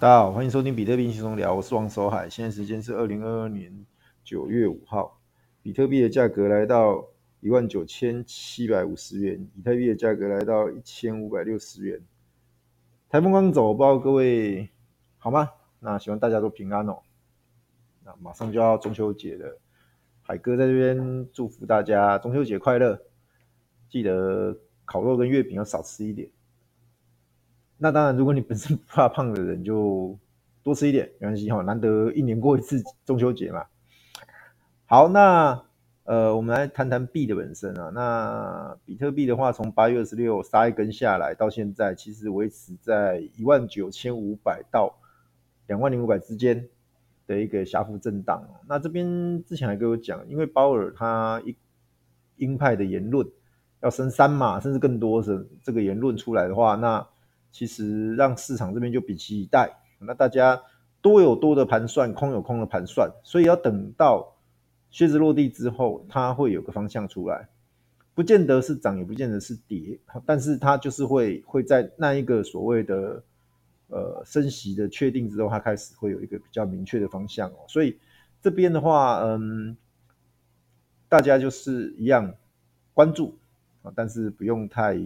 大家好，欢迎收听比特币轻松聊，我是王守海。现在时间是二零二二年九月五号，比特币的价格来到一万九千七百五十元，以太币的价格来到一千五百六十元。台风刚走，不知道各位好吗？那希望大家都平安哦。那马上就要中秋节了，海哥在这边祝福大家中秋节快乐，记得烤肉跟月饼要少吃一点。那当然，如果你本身不怕胖的人，就多吃一点，没关系哈。难得一年过一次中秋节嘛。好，那呃，我们来谈谈币的本身啊。那比特币的话，从八月二十六杀一根下来，到现在其实维持在一万九千五百到两万零五百之间的一个狭幅震荡。那这边之前还跟我讲，因为鲍尔他一鹰派的言论要升三嘛，甚至更多的这个言论出来的话，那其实让市场这边就屏息以待，那大家多有多的盘算，空有空的盘算，所以要等到靴子落地之后，它会有个方向出来，不见得是涨，也不见得是跌，但是它就是会会在那一个所谓的呃升息的确定之后，它开始会有一个比较明确的方向哦。所以这边的话，嗯，大家就是一样关注啊，但是不用太。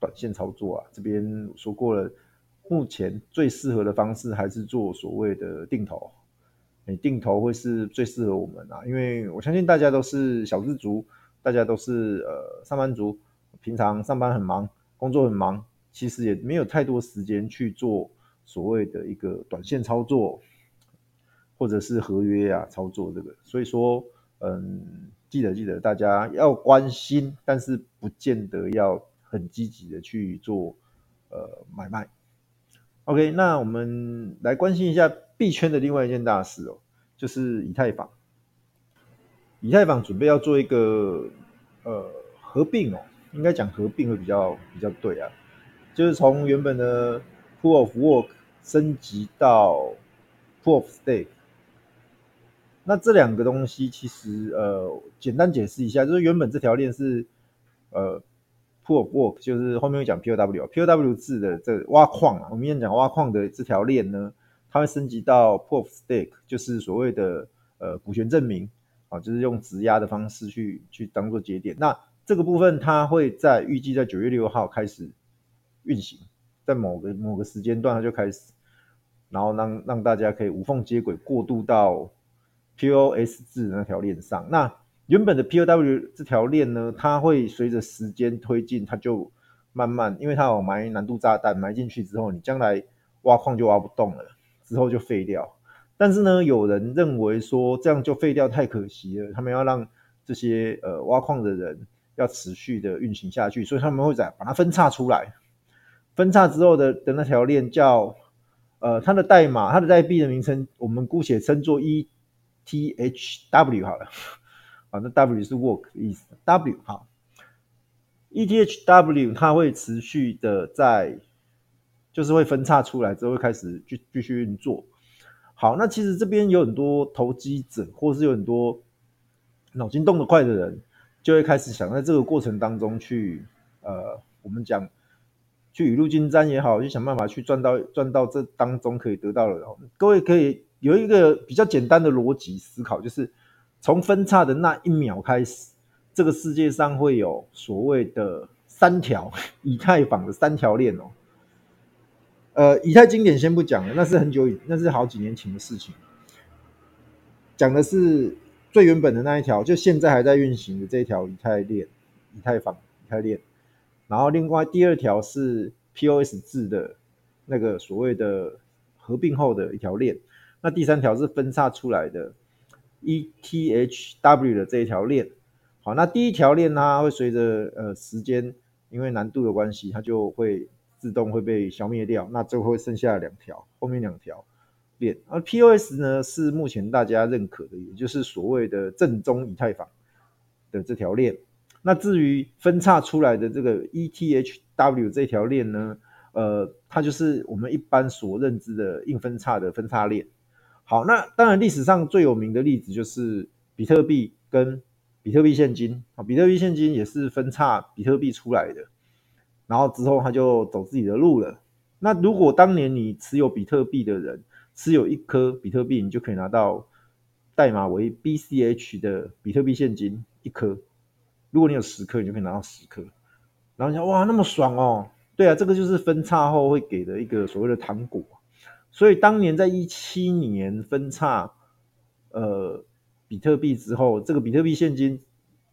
短线操作啊，这边说过了，目前最适合的方式还是做所谓的定投，你定投会是最适合我们啊，因为我相信大家都是小日族，大家都是呃上班族，平常上班很忙，工作很忙，其实也没有太多时间去做所谓的一个短线操作，或者是合约啊操作这个，所以说嗯，记得记得大家要关心，但是不见得要。很积极的去做呃买卖，OK，那我们来关心一下币圈的另外一件大事哦，就是以太坊。以太坊准备要做一个呃合并哦，应该讲合并会比较比较对啊，就是从原本的 Proof of Work 升级到 Proof of Stake。那这两个东西其实呃简单解释一下，就是原本这条链是呃。PoW 就是后面会讲 POW，POW 字的这挖矿啊，我们现在讲挖矿的这条链呢，它会升级到 Proof of Stake，就是所谓的呃股权证明啊，就是用质押的方式去去当做节点。那这个部分它会在预计在九月六号开始运行，在某个某个时间段它就开始，然后让让大家可以无缝接轨过渡到 POS 字那条链上。那原本的 POW 这条链呢，它会随着时间推进，它就慢慢，因为它有埋难度炸弹，埋进去之后，你将来挖矿就挖不动了，之后就废掉。但是呢，有人认为说这样就废掉太可惜了，他们要让这些呃挖矿的人要持续的运行下去，所以他们会再把它分叉出来。分叉之后的的那条链叫呃它的代码，它的代币的名称，我们姑且称作 ETHW 好了。啊，那 W 是 work 的意思，W 好，ETHW 它会持续的在，就是会分叉出来之后会开始继继续运作。好，那其实这边有很多投机者，或是有很多脑筋动得快的人，就会开始想在这个过程当中去，呃，我们讲去雨露均沾也好，去想办法去赚到赚到这当中可以得到的。各位可以有一个比较简单的逻辑思考，就是。从分叉的那一秒开始，这个世界上会有所谓的三条以太坊的三条链哦。呃，以太经典先不讲了，那是很久以，那是好几年前的事情。讲的是最原本的那一条，就现在还在运行的这一条以太链，以太坊以太链。然后另外第二条是 POS 制的那个所谓的合并后的一条链。那第三条是分叉出来的。ETHW 的这一条链，好，那第一条链呢，会随着呃时间，因为难度的关系，它就会自动会被消灭掉，那最后剩下两条，后面两条链。而 POS 呢，是目前大家认可的，也就是所谓的正宗以太坊的这条链。那至于分叉出来的这个 ETHW 这条链呢，呃，它就是我们一般所认知的硬分叉的分叉链。好，那当然历史上最有名的例子就是比特币跟比特币现金啊，比特币现金也是分叉比特币出来的，然后之后他就走自己的路了。那如果当年你持有比特币的人，持有一颗比特币，你就可以拿到代码为 BCH 的比特币现金一颗。如果你有十颗，你就可以拿到十颗。然后你想，哇，那么爽哦！对啊，这个就是分叉后会给的一个所谓的糖果。所以当年在一七年分叉，呃，比特币之后，这个比特币现金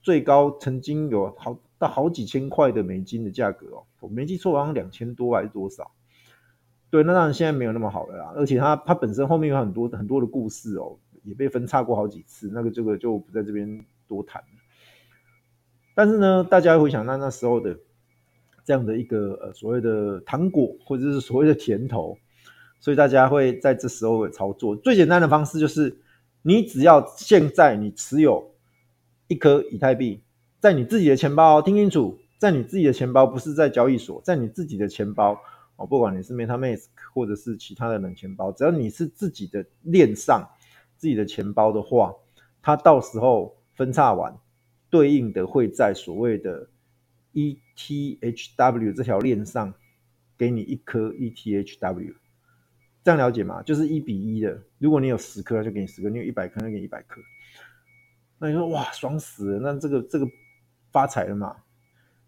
最高曾经有好到好几千块的美金的价格哦，我没记错，好像两千多还是多少？对，那当然现在没有那么好了啦。而且它它本身后面有很多很多的故事哦，也被分叉过好几次，那个这个就不在这边多谈。但是呢，大家回想那那时候的这样的一个呃所谓的糖果或者是所谓的甜头。所以大家会在这时候会操作最简单的方式就是，你只要现在你持有一颗以太币，在你自己的钱包，听清楚，在你自己的钱包，不是在交易所，在你自己的钱包哦，不管你是 MetaMask 或者是其他的冷钱包，只要你是自己的链上自己的钱包的话，它到时候分叉完，对应的会在所谓的 ETHW 这条链上给你一颗 ETHW。这样了解吗？就是一比一的。如果你有十颗，就给你十颗；你有一百颗，就给你一百颗。那你说哇，爽死了！那这个这个发财了嘛？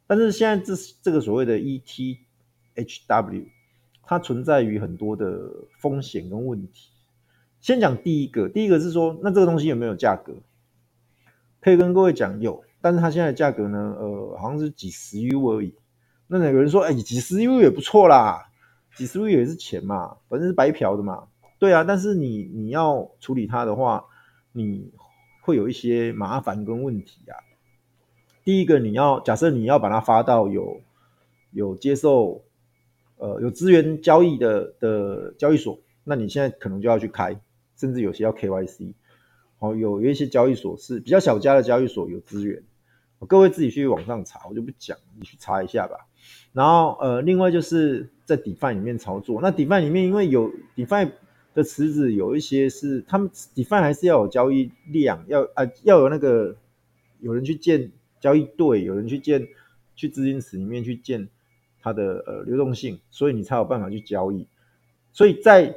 但是现在这这个所谓的 ETHW，它存在于很多的风险跟问题。先讲第一个，第一个是说，那这个东西有没有价格？可以跟各位讲有，但是它现在的价格呢？呃，好像是几十 U 而已。那有人说，哎，几十 U 也不错啦。几十亿也是钱嘛，反正是白嫖的嘛。对啊，但是你你要处理它的话，你会有一些麻烦跟问题啊。第一个，你要假设你要把它发到有有接受呃有资源交易的的交易所，那你现在可能就要去开，甚至有些要 KYC。好，有有一些交易所是比较小家的交易所有资源，各位自己去网上查，我就不讲，你去查一下吧。然后呃，另外就是在 DeFi 里面操作。那 DeFi 里面，因为有 DeFi 的池子，有一些是他们 DeFi 还是要有交易量，要啊、呃、要有那个有人去建交易队，有人去建去资金池里面去建它的呃流动性，所以你才有办法去交易。所以在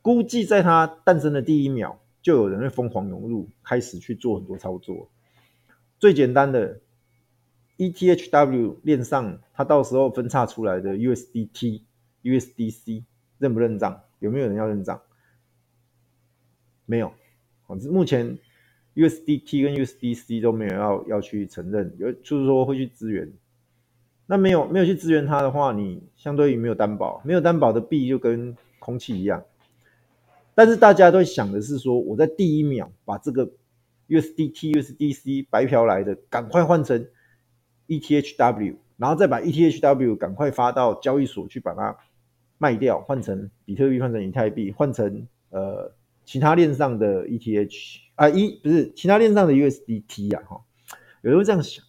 估计在它诞生的第一秒，就有人会疯狂涌入，开始去做很多操作。最简单的。ETHW 链上，它到时候分叉出来的 USDT、USDC 认不认账？有没有人要认账？没有，目前 USDT 跟 USDC 都没有要要去承认，有就是说会去支援。那没有没有去支援它的话，你相对于没有担保，没有担保的币就跟空气一样。但是大家都想的是说，我在第一秒把这个 USDT、USDC 白嫖来的，赶快换成。ETHW，然后再把 ETHW 赶快发到交易所去把它卖掉，换成比特币，换成以太币，换成呃其他链上的 ETH 啊，一不是其他链上的 USDT 呀，哈，有人会这样想，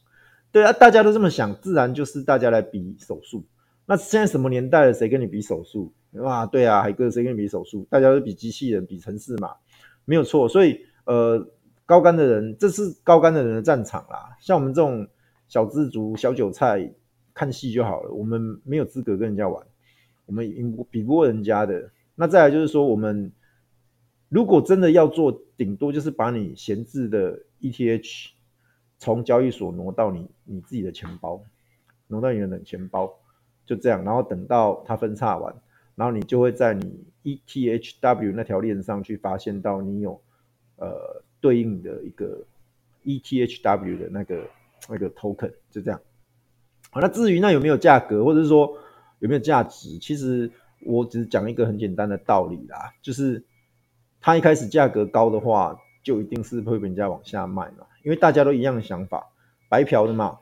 对啊，大家都这么想，自然就是大家来比手速。那现在什么年代了，谁跟你比手速？哇，对啊，海哥，谁跟你比手速？大家都比机器人，比城市嘛，没有错。所以呃，高竿的人，这是高竿的人的战场啦，像我们这种。小资族、小韭菜看戏就好了，我们没有资格跟人家玩，我们赢比不过人家的。那再来就是说，我们如果真的要做，顶多就是把你闲置的 ETH 从交易所挪到你你自己的钱包，挪到你的冷钱包，就这样。然后等到它分叉完，然后你就会在你 ETHW 那条链上去发现到你有呃对应的一个 ETHW 的那个。那个 token 就这样，好，那至于那有没有价格，或者是说有没有价值，其实我只是讲一个很简单的道理啦，就是它一开始价格高的话，就一定是会被人家往下卖嘛，因为大家都一样的想法，白嫖的嘛，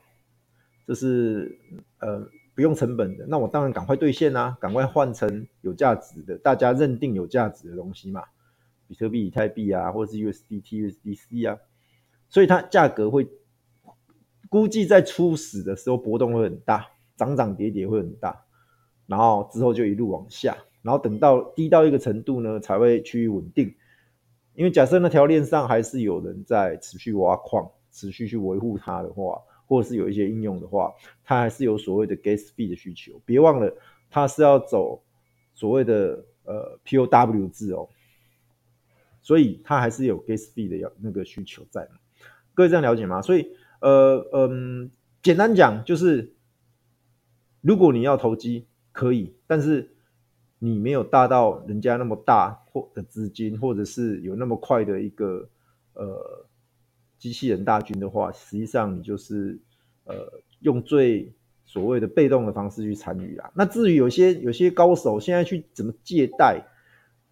这是呃不用成本的，那我当然赶快兑现啊，赶快换成有价值的，大家认定有价值的东西嘛，比特币、以太币啊，或者是 USDT、USDC 啊，所以它价格会。估计在初始的时候波动会很大，涨涨跌跌会很大，然后之后就一路往下，然后等到低到一个程度呢，才会趋于稳定。因为假设那条链上还是有人在持续挖矿、持续去维护它的话，或者是有一些应用的话，它还是有所谓的 gas fee 的需求。别忘了，它是要走所谓的呃 POW 制哦，所以它还是有 gas fee 的要那个需求在。各位这样了解吗？所以呃嗯，简单讲就是，如果你要投机可以，但是你没有大到人家那么大或的资金，或者是有那么快的一个呃机器人大军的话，实际上你就是呃用最所谓的被动的方式去参与啊。那至于有些有些高手现在去怎么借贷，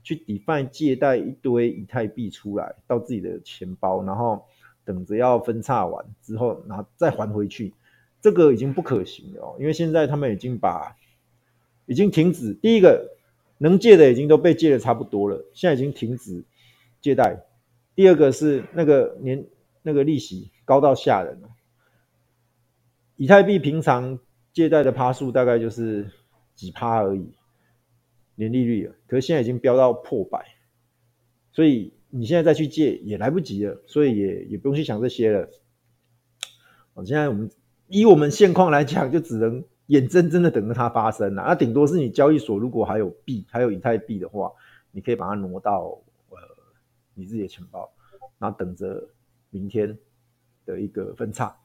去 defi 借贷一堆以太币出来到自己的钱包，然后等着要分叉完之后，然后再还回去，这个已经不可行了。因为现在他们已经把已经停止，第一个能借的已经都被借的差不多了，现在已经停止借贷。第二个是那个年那个利息高到吓人了。以太币平常借贷的趴数大概就是几趴而已，年利率了，可是现在已经飙到破百，所以你现在再去借也来不及了，所以也也不用去想这些了。哦，现在我们以我们现况来讲，就只能眼睁睁的等着它发生了。那顶多是你交易所如果还有币，还有以太币的话，你可以把它挪到呃你自己的钱包，然后等着明天的一个分叉。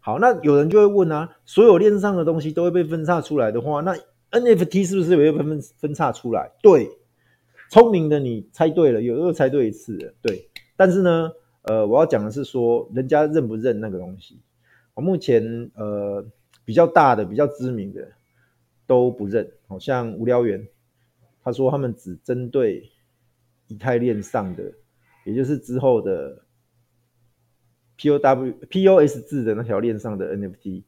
好，那有人就会问啊，所有链上的东西都会被分叉出来的话，那 NFT 是不是也会分分分叉出来？对，聪明的你猜对了，有又猜对一次了，对。但是呢，呃，我要讲的是说，人家认不认那个东西？我目前呃比较大的、比较知名的都不认，好像无聊猿，他说他们只针对以太链上的，也就是之后的。POW、POS 制的那条链上的 NFT，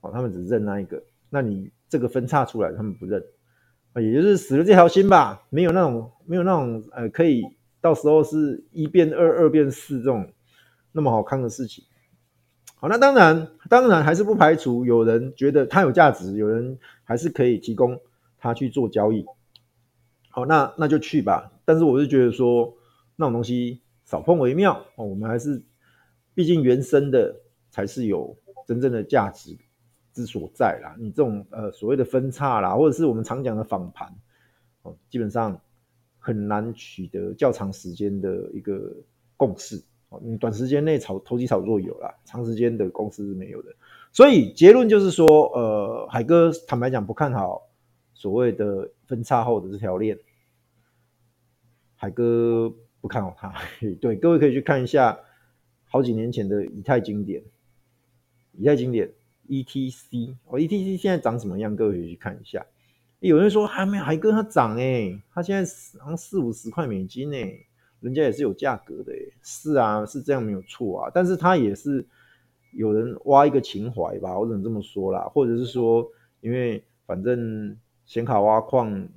哦，他们只认那一个。那你这个分叉出来，他们不认，也就是死了这条心吧。没有那种，没有那种，呃，可以到时候是一变二，二变四这种那么好看的事情。好，那当然，当然还是不排除有人觉得它有价值，有人还是可以提供它去做交易。好，那那就去吧。但是我是觉得说，那种东西少碰为妙哦。我们还是。毕竟原生的才是有真正的价值之所在啦。你这种呃所谓的分叉啦，或者是我们常讲的仿盘，哦，基本上很难取得较长时间的一个共识。哦，你短时间内炒投机炒作有啦，长时间的共识是没有的。所以结论就是说，呃，海哥坦白讲不看好所谓的分叉后的这条链，海哥不看好它。对，各位可以去看一下。好几年前的以太经典，以太经典 ETC 哦，ETC 现在长什么样？各位可以去看一下。有人说还没还跟它涨哎，它现在好像四五十块美金哎，人家也是有价格的哎。是啊，是这样没有错啊，但是它也是有人挖一个情怀吧，我只能这么说啦。或者是说，因为反正显卡挖矿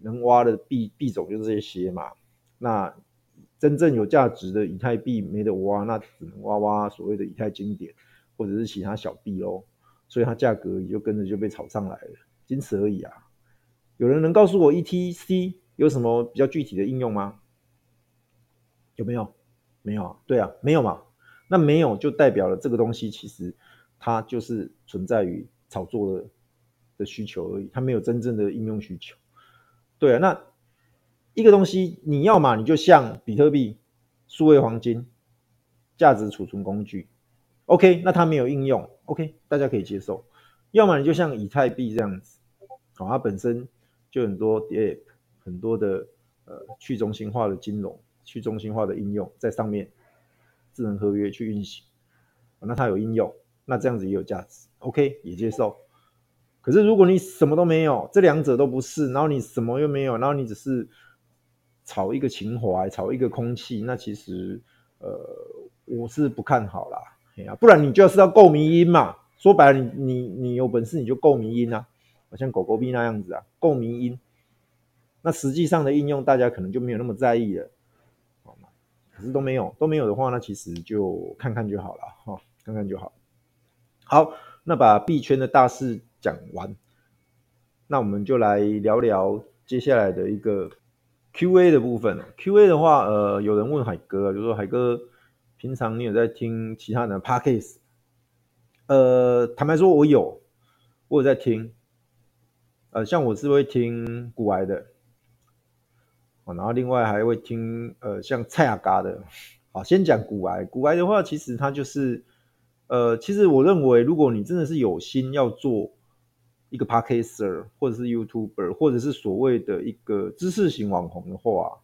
能挖的币币种就这些嘛，那。真正有价值的以太币没得挖，那只能挖挖所谓的以太经典或者是其他小币哦，所以它价格也就跟着就被炒上来了，仅此而已啊。有人能告诉我 ETC 有什么比较具体的应用吗？有没有？没有啊。对啊，没有嘛。那没有就代表了这个东西其实它就是存在于炒作的的需求而已，它没有真正的应用需求。对啊，那。一个东西，你要嘛，你就像比特币、数位黄金、价值储存工具，OK，那它没有应用，OK，大家可以接受。要么你就像以太币这样子，好，它本身就很多 App，很多的呃去中心化的金融、去中心化的应用在上面，智能合约去运行，那它有应用，那这样子也有价值，OK，也接受。可是如果你什么都没有，这两者都不是，然后你什么又没有，然后你只是炒一个情怀，炒一个空气，那其实，呃，我是不看好啦。哎呀，不然你就是要购迷音嘛。说白了你，你你有本事你就购迷音啊，好像狗狗币那样子啊，购迷音。那实际上的应用，大家可能就没有那么在意了。好嘛，可是都没有，都没有的话，那其实就看看就好了哈，看看就好。好，那把币圈的大事讲完，那我们就来聊聊接下来的一个。Q&A 的部分，Q&A 的话，呃，有人问海哥，就说海哥，平常你有在听其他的 Podcast？呃，坦白说，我有，我有在听。呃，像我是会听股癌的，然后另外还会听呃像蔡雅嘎的。好，先讲股癌。股癌的话，其实它就是，呃，其实我认为，如果你真的是有心要做一个 Podcaster 或者是 YouTuber，或者是所谓的一个知识型网红的话，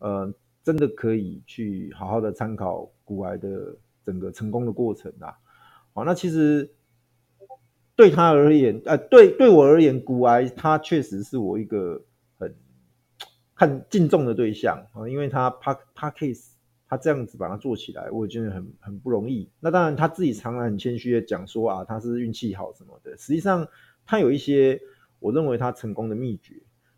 呃，真的可以去好好的参考骨癌的整个成功的过程啊。好，那其实对他而言，呃，对对我而言，骨癌他确实是我一个很看敬重的对象啊，因为他 Pod Podcast。他这样子把它做起来，我也觉得很很不容易。那当然，他自己常常很谦虚的讲说啊，他是运气好什么的。实际上，他有一些我认为他成功的秘诀。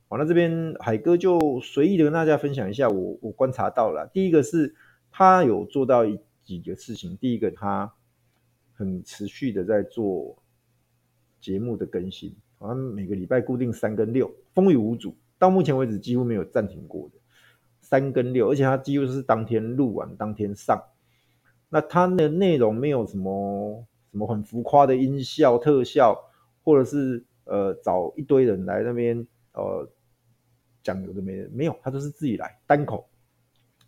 好，那这边海哥就随意的跟大家分享一下我我观察到了。第一个是他有做到几个事情。第一个，他很持续的在做节目的更新，好像每个礼拜固定三跟六，风雨无阻，到目前为止几乎没有暂停过的。三跟六，而且他几乎是当天录完当天上。那他的内容没有什么什么很浮夸的音效特效，或者是呃找一堆人来那边呃讲有的没的，没有，他都是自己来单口。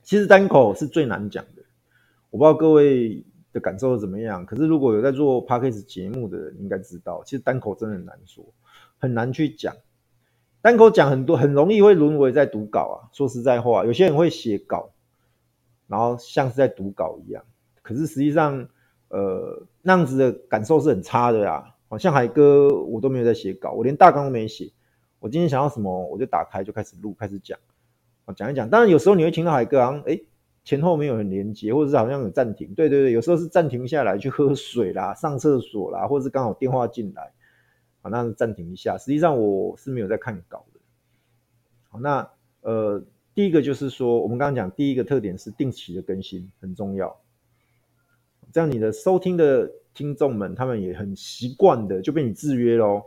其实单口是最难讲的，我不知道各位的感受是怎么样。可是如果有在做 Podcast 节目的人应该知道，其实单口真的很难说，很难去讲。单口讲很多，很容易会沦为在读稿啊。说实在话，有些人会写稿，然后像是在读稿一样。可是实际上，呃，那样子的感受是很差的呀。好像海哥，我都没有在写稿，我连大纲都没写。我今天想要什么，我就打开就开始录，开始讲。讲一讲。当然有时候你会听到海哥好像，哎，前后没有很连接，或者是好像有暂停。对对对，有时候是暂停下来去喝水啦、上厕所啦，或者是刚好电话进来。好，那暂停一下。实际上我是没有在看稿的。好，那呃，第一个就是说，我们刚刚讲第一个特点是定期的更新很重要。这样你的收听的听众们，他们也很习惯的就被你制约喽。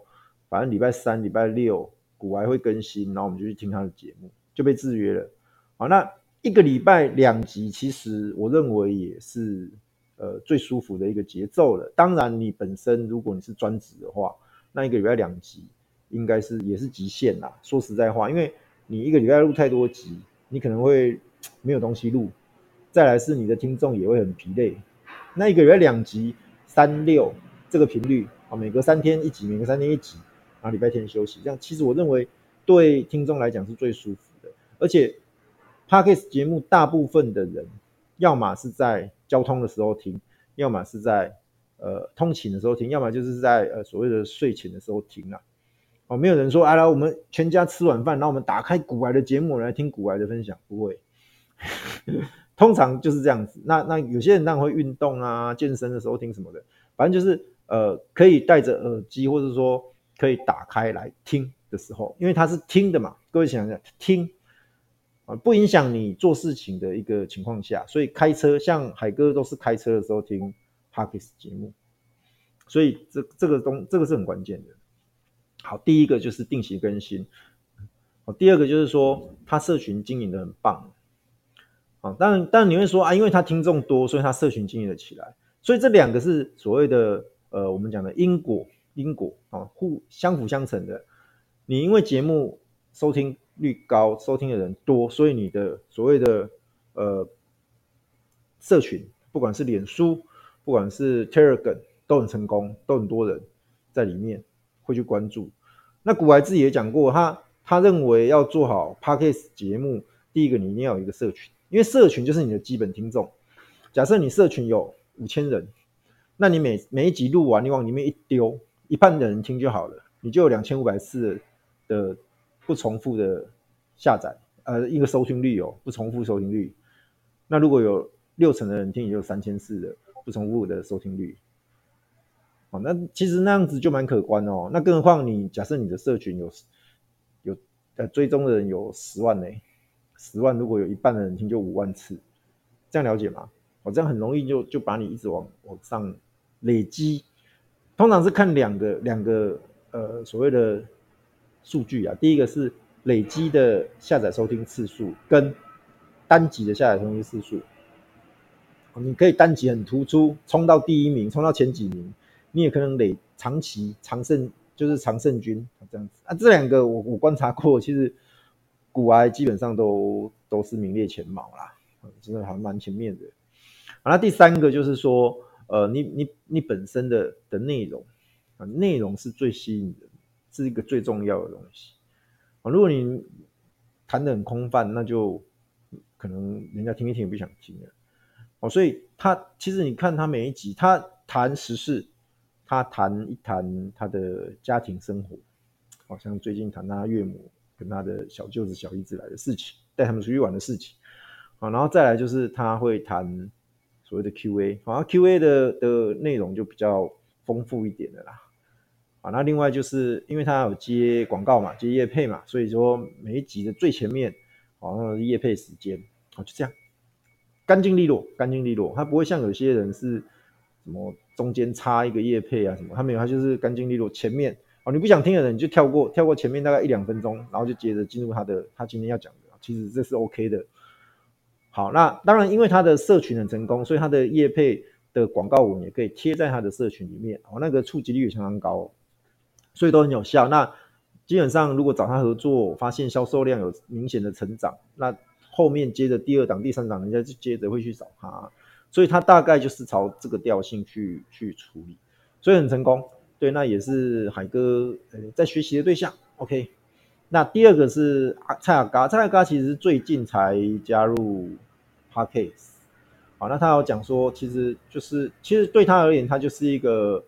反正礼拜三、礼拜六股癌会更新，然后我们就去听他的节目，就被制约了。好，那一个礼拜两集，其实我认为也是呃最舒服的一个节奏了。当然，你本身如果你是专职的话，那一个礼拜两集，应该是也是极限啦。说实在话，因为你一个礼拜录太多集，你可能会没有东西录。再来是你的听众也会很疲累。那一个礼拜两集，三六这个频率啊，每隔三天一集，每隔三天一集，然后礼拜天休息，这样其实我认为对听众来讲是最舒服。而且，Podcast 节目大部分的人，要么是在交通的时候听，要么是在。呃，通勤的时候听，要么就是在呃所谓的睡前的时候听啊。哦，没有人说，哎，来我们全家吃晚饭，然后我们打开股癌的节目来听股癌的分享，不会。通常就是这样子。那那有些人当然会运动啊、健身的时候听什么的，反正就是呃可以戴着耳机，或者说可以打开来听的时候，因为它是听的嘛。各位想想，听不影响你做事情的一个情况下，所以开车，像海哥都是开车的时候听。Podcast 节目，所以这这个东这个是很关键的。好，第一个就是定期更新。好，第二个就是说他社群经营的很棒。啊，当然当然你会说啊，因为他听众多，所以他社群经营了起来。所以这两个是所谓的呃，我们讲的因果因果啊，互相辅相成的。你因为节目收听率高，收听的人多，所以你的所谓的呃社群，不管是脸书。不管是 Telegram 都很成功，都很多人在里面会去关注。那古白自己也讲过，他他认为要做好 Podcast 节目，第一个你一定要有一个社群，因为社群就是你的基本听众。假设你社群有五千人，那你每每一集录完，你往里面一丢，一半的人听就好了，你就有两千五百次的不重复的下载，呃，一个收听率哦，不重复收听率。那如果有六成的人听，也就三千四的。不重复的收听率，哦，那其实那样子就蛮可观哦。那更何况你假设你的社群有有呃追踪的人有十万呢，十万如果有一半的人听就五万次，这样了解吗？我、哦、这样很容易就就把你一直往往上累积。通常是看两个两个呃所谓的数据啊，第一个是累积的下载收听次数跟单集的下载收听次数。你可以单集很突出，冲到第一名，冲到前几名。你也可能累长期长胜就是常胜军这样子啊。这两个我我观察过，其实古癌基本上都都是名列前茅啦，真的还蛮前面的。啊那第三个就是说，呃，你你你本身的的内容啊，内容是最吸引人，是一个最重要的东西啊。如果你谈得很空泛，那就可能人家听一听也不想听了。哦，所以他其实你看他每一集，他谈时事，他谈一谈他的家庭生活，好像最近谈他岳母跟他的小舅子、小姨子来的事情，带他们出去玩的事情，啊，然后再来就是他会谈。所谓的 Q&A，好像 Q&A 的的内容就比较丰富一点的啦。啊，那另外就是因为他有接广告嘛，接业配嘛，所以说每一集的最前面好像是业配时间，啊，就这样，干净利落，干净利落。他不会像有些人是什么中间插一个叶配啊什么，他没有，他就是干净利落。前面哦，你不想听的人你就跳过，跳过前面大概一两分钟，然后就接着进入他的他今天要讲的，其实这是 OK 的。好，那当然，因为他的社群很成功，所以他的业配的广告文也可以贴在他的社群里面，哦，那个触及率也相当高，所以都很有效。那基本上，如果找他合作，发现销售量有明显的成长，那后面接着第二档、第三档，人家就接着会去找他，所以他大概就是朝这个调性去去处理，所以很成功。对，那也是海哥呃在学习的对象。OK。那第二个是蔡雅嘎，蔡雅嘎其实最近才加入 Podcast，好，那他有讲说，其实就是其实对他而言，他就是一个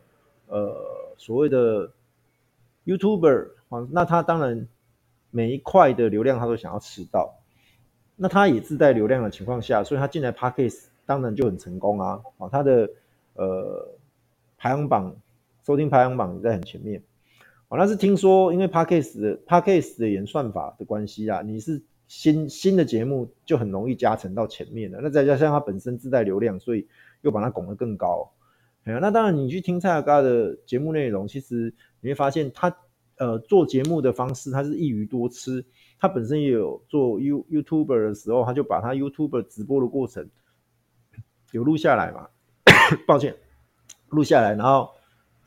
呃所谓的 YouTuber，啊，那他当然每一块的流量他都想要吃到，那他也自带流量的情况下，所以他进来 Podcast 当然就很成功啊，啊，他的呃排行榜收听排行榜也在很前面。哦，那是听说，因为 Podcast 的 Podcast 的演算法的关系啊，你是新新的节目就很容易加成到前面的。那再加上它本身自带流量，所以又把它拱得更高。那当然，你去听蔡阿嘎的节目内容，其实你会发现他呃做节目的方式，他是一鱼多吃。他本身也有做 You YouTuber 的时候，他就把他 YouTuber 直播的过程有录下来嘛。抱歉，录下来，然后。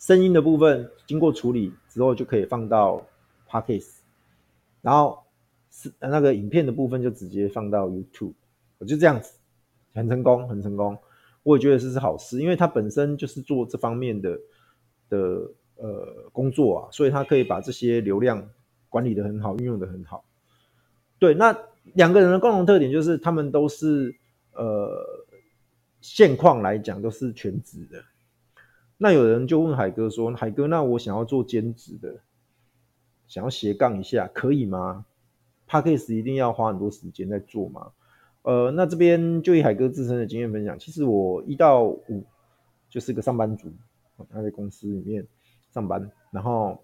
声音的部分经过处理之后就可以放到 Podcast，然后是那个影片的部分就直接放到 YouTube，我就这样子，很成功，很成功。我也觉得这是好事，因为他本身就是做这方面的的呃工作啊，所以他可以把这些流量管理的很好，运用的很好。对，那两个人的共同特点就是他们都是呃现况来讲都是全职的。那有人就问海哥说：“海哥，那我想要做兼职的，想要斜杠一下，可以吗？Podcast 一定要花很多时间在做吗？”呃，那这边就以海哥自身的经验分享，其实我一到五就是个上班族，他在公司里面上班，然后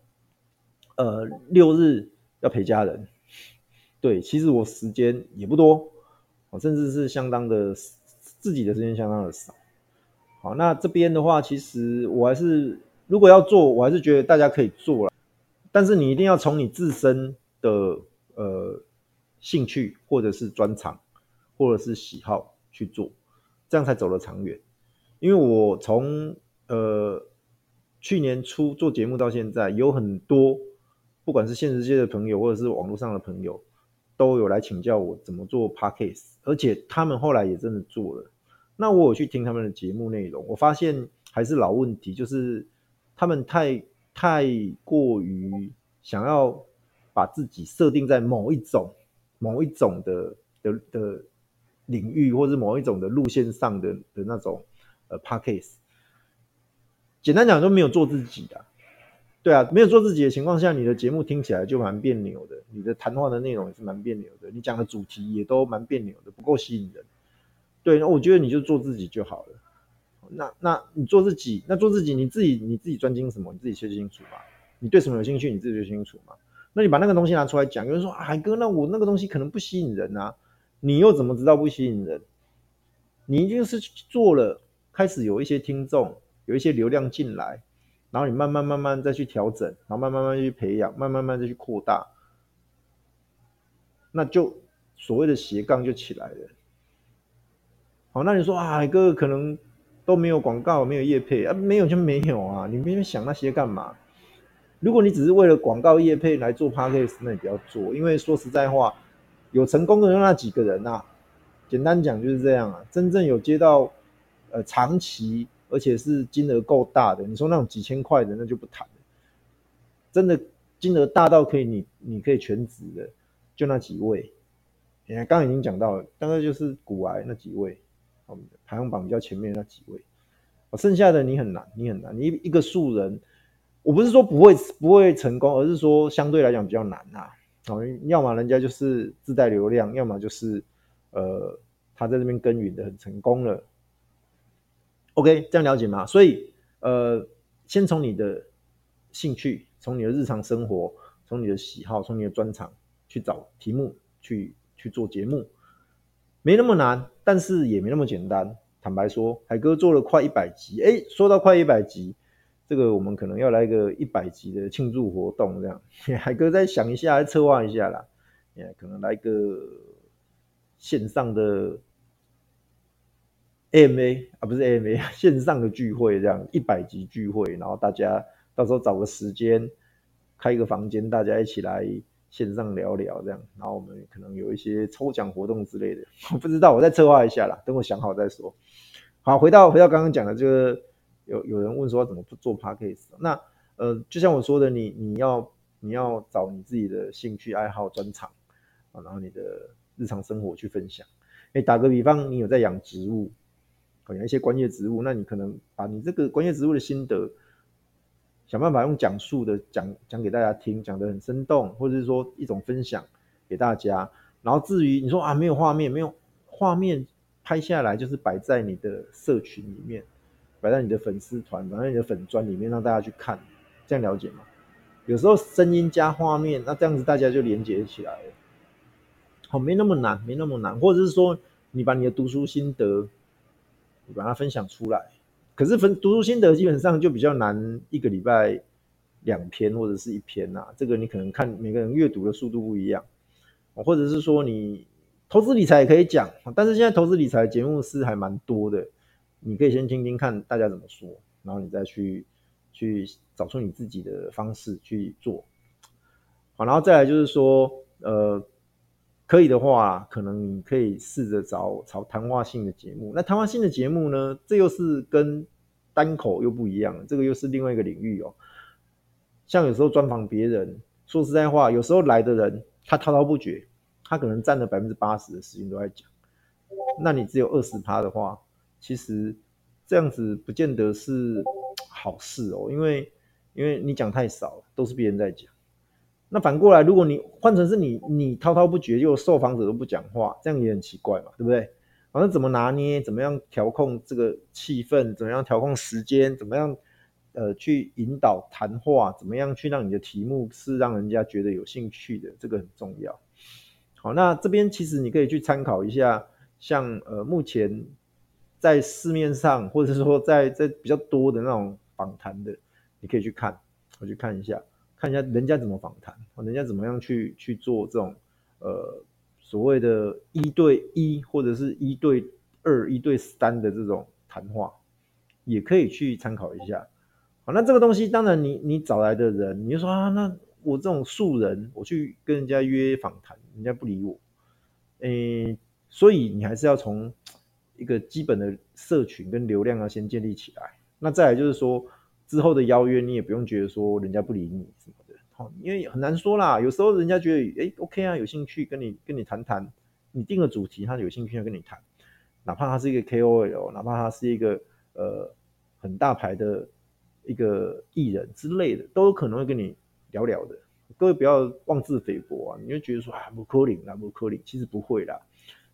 呃六日要陪家人。对，其实我时间也不多，我甚至是相当的自己的时间相当的少。好，那这边的话，其实我还是如果要做，我还是觉得大家可以做了，但是你一定要从你自身的呃兴趣或者是专长或者是喜好去做，这样才走得长远。因为我从呃去年初做节目到现在，有很多不管是现实界的朋友或者是网络上的朋友，都有来请教我怎么做 Podcast，而且他们后来也真的做了。那我有去听他们的节目内容，我发现还是老问题，就是他们太太过于想要把自己设定在某一种某一种的的的领域，或者某一种的路线上的的那种呃 Podcast。简单讲，都没有做自己啊。对啊，没有做自己的情况下，你的节目听起来就蛮别扭的，你的谈话的内容也是蛮别扭的，你讲的主题也都蛮别扭的，不够吸引人。对，那我觉得你就做自己就好了。那那你做自己，那做自己，你自己你自己专精什么，你自己切清楚嘛。你对什么有兴趣，你自己就清楚嘛。那你把那个东西拿出来讲，有人说啊，海哥，那我那个东西可能不吸引人啊。你又怎么知道不吸引人？你一定是做了，开始有一些听众，有一些流量进来，然后你慢慢慢慢再去调整，然后慢慢慢慢去培养，慢慢慢慢再去扩大，那就所谓的斜杠就起来了。好，那你说啊，哥哥可能都没有广告，没有业配啊，没有就没有啊，你别想那些干嘛？如果你只是为了广告业配来做 Podcast，那你不要做，因为说实在话，有成功的那几个人、啊，简单讲就是这样啊。真正有接到呃长期而且是金额够大的，你说那种几千块的那就不谈了。真的金额大到可以你你可以全职的，就那几位。你看刚刚已经讲到了，大概就是股癌那几位，排行榜比较前面那几位。剩下的你很难，你很难，你一个素人，我不是说不会不会成功，而是说相对来讲比较难呐。哦，要么人家就是自带流量，要么就是呃他在这边耕耘的很成功了。OK，这样了解吗？所以呃，先从你的兴趣，从你的日常生活，从你的喜好，从你的专长去找题目，去去做节目，没那么难，但是也没那么简单。坦白说，海哥做了快一百集，哎，说到快一百集，这个我们可能要来个一百集的庆祝活动，这样。海哥再想一下，再策划一下啦，也可能来个线上的 AMA 啊，不是 AMA，线上的聚会，这样一百集聚会，然后大家到时候找个时间开一个房间，大家一起来线上聊聊，这样，然后我们可能有一些抽奖活动之类的，我不知道，我再策划一下啦，等我想好再说。好，回到回到刚刚讲的这个，有有人问说怎么做 Podcast，那呃，就像我说的，你你要你要找你自己的兴趣爱好专长啊，然后你的日常生活去分享。哎，打个比方，你有在养植物，可能一些观叶植物，那你可能把你这个观叶植物的心得，想办法用讲述的讲讲给大家听，讲得很生动，或者是说一种分享给大家。然后至于你说啊，没有画面，没有画面。拍下来就是摆在你的社群里面，摆在你的粉丝团，摆在你的粉专里面，让大家去看，这样了解吗？有时候声音加画面，那这样子大家就连接起来了。好，没那么难，没那么难。或者是说，你把你的读书心得，你把它分享出来。可是分读书心得基本上就比较难，一个礼拜两篇或者是一篇呐、啊。这个你可能看每个人阅读的速度不一样，或者是说你。投资理财也可以讲，但是现在投资理财节目是还蛮多的，你可以先听听看大家怎么说，然后你再去去找出你自己的方式去做。好，然后再来就是说，呃，可以的话，可能你可以试着找找谈话性的节目。那谈话性的节目呢，这又是跟单口又不一样，这个又是另外一个领域哦。像有时候专访别人，说实在话，有时候来的人他滔滔不绝。他可能占了百分之八十的时间都在讲，那你只有二十趴的话，其实这样子不见得是好事哦，因为因为你讲太少了，都是别人在讲。那反过来，如果你换成是你，你滔滔不绝，就受访者都不讲话，这样也很奇怪嘛，对不对？反正怎么拿捏，怎么样调控这个气氛，怎么样调控时间，怎么样呃去引导谈话，怎么样去让你的题目是让人家觉得有兴趣的，这个很重要。好，那这边其实你可以去参考一下，像呃目前在市面上，或者说在在比较多的那种访谈的，你可以去看，我去看一下，看一下人家怎么访谈，人家怎么样去去做这种呃所谓的一对一或者是一对二、一对三的这种谈话，也可以去参考一下。好，那这个东西当然你你找来的人，你就说啊那。我这种素人，我去跟人家约访谈，人家不理我，诶，所以你还是要从一个基本的社群跟流量要先建立起来。那再来就是说，之后的邀约你也不用觉得说人家不理你什么的，好，因为很难说啦。有时候人家觉得，诶，OK 啊，有兴趣跟你跟你谈谈，你定个主题，他有兴趣要跟你谈，哪怕他是一个 KOL，哪怕他是一个呃很大牌的一个艺人之类的，都有可能会跟你。聊聊的，各位不要妄自菲薄啊！你就觉得说啊，不可能啦，不可能，其实不会啦，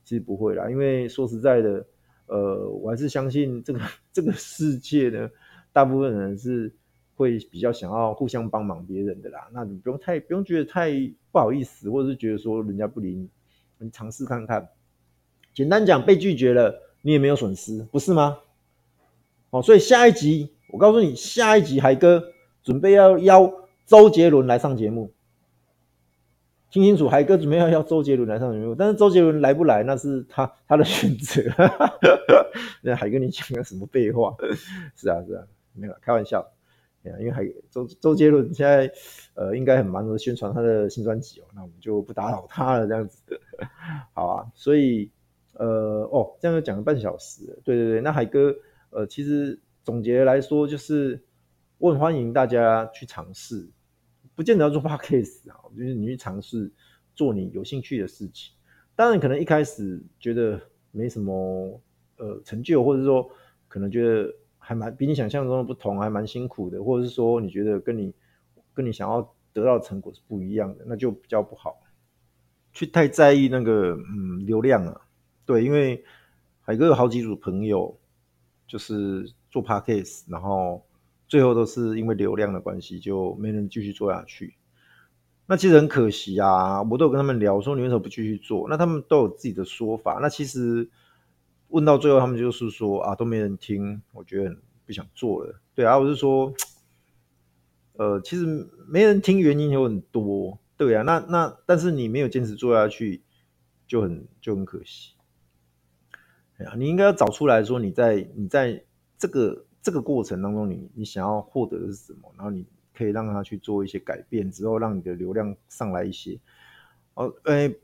其实不会啦，因为说实在的，呃，我还是相信这个 这个世界呢，大部分人是会比较想要互相帮忙别人的啦。那你不用太不用觉得太不好意思，或者是觉得说人家不理你，你尝试看看。简单讲，被拒绝了，你也没有损失，不是吗？哦，所以下一集我告诉你，下一集海哥准备要邀。周杰伦来上节目，听清楚，海哥准备要邀周杰伦来上节目，但是周杰伦来不来那是他他的选择。那海哥你讲个什么废话？是 啊是啊，没有开玩笑。因为海周周杰伦现在呃应该很忙的宣传他的新专辑哦，那我们就不打扰他了，这样子。好啊，所以呃哦，这样就讲了半小时，对对对，那海哥呃其实总结来说就是，我很欢迎大家去尝试，不见得要做 podcast 啊，就是你去尝试做你有兴趣的事情。当然可能一开始觉得没什么呃成就，或者说可能觉得。还蛮比你想象中的不同，还蛮辛苦的，或者是说你觉得跟你跟你想要得到的成果是不一样的，那就比较不好。去太在意那个嗯流量啊，对，因为海哥有好几组朋友就是做 Podcast，然后最后都是因为流量的关系就没人继续做下去。那其实很可惜啊，我都有跟他们聊说你为什么不继续做，那他们都有自己的说法。那其实。问到最后，他们就是说啊，都没人听，我觉得不想做了。对啊，我是说，呃，其实没人听原因有很多，对啊，那那但是你没有坚持做下去，就很就很可惜。哎呀，你应该要找出来说，你在你在这个这个过程当中你，你想要获得的是什么，然后你可以让他去做一些改变，之后让你的流量上来一些。哦，哎，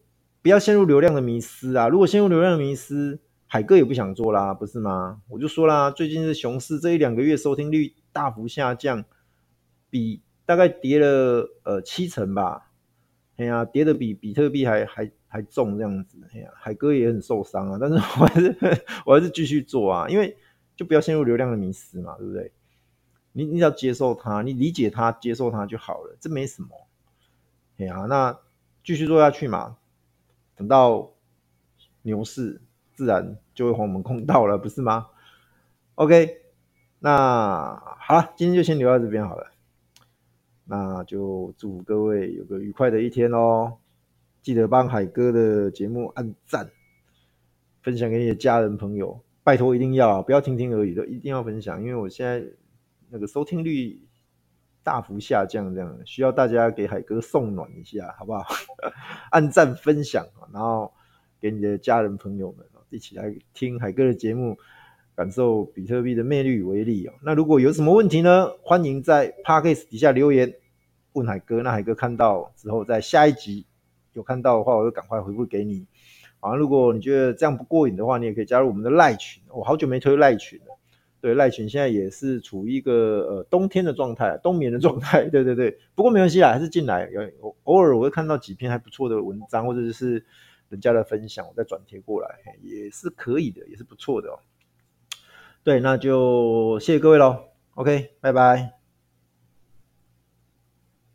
不要陷入流量的迷失啊！如果陷入流量的迷失，海哥也不想做啦，不是吗？我就说啦，最近是熊市，这一两个月收听率大幅下降，比大概跌了呃七成吧。哎呀，跌的比比特币还还还重这样子。哎呀，海哥也很受伤啊，但是 我还是我还是继续做啊，因为就不要陷入流量的迷失嘛，对不对？你你要接受它，你理解它，接受它就好了，这没什么。哎呀，那继续做下去嘛，等到牛市。自然就会还我们公道了，不是吗？OK，那好了，今天就先留到这边好了。那就祝各位有个愉快的一天哦！记得帮海哥的节目按赞，分享给你的家人朋友，拜托一定要，不要听听而已，都一定要分享，因为我现在那个收听率大幅下降，这样需要大家给海哥送暖一下，好不好？按赞分享，然后给你的家人朋友们。一起来听海哥的节目，感受比特币的魅力与威力哦。那如果有什么问题呢？欢迎在 Podcast 底下留言问海哥。那海哥看到之后，在下一集有看到的话，我就赶快回复给你。啊，如果你觉得这样不过瘾的话，你也可以加入我们的赖群。我好久没推赖群了。对，赖群现在也是处于一个呃冬天的状态，冬眠的状态。对对对，不过没关系啦，还是进来。有偶尔我会看到几篇还不错的文章，或者是。人家的分享，我再转贴过来，也是可以的，也是不错的哦。对，那就谢谢各位喽。OK，拜拜。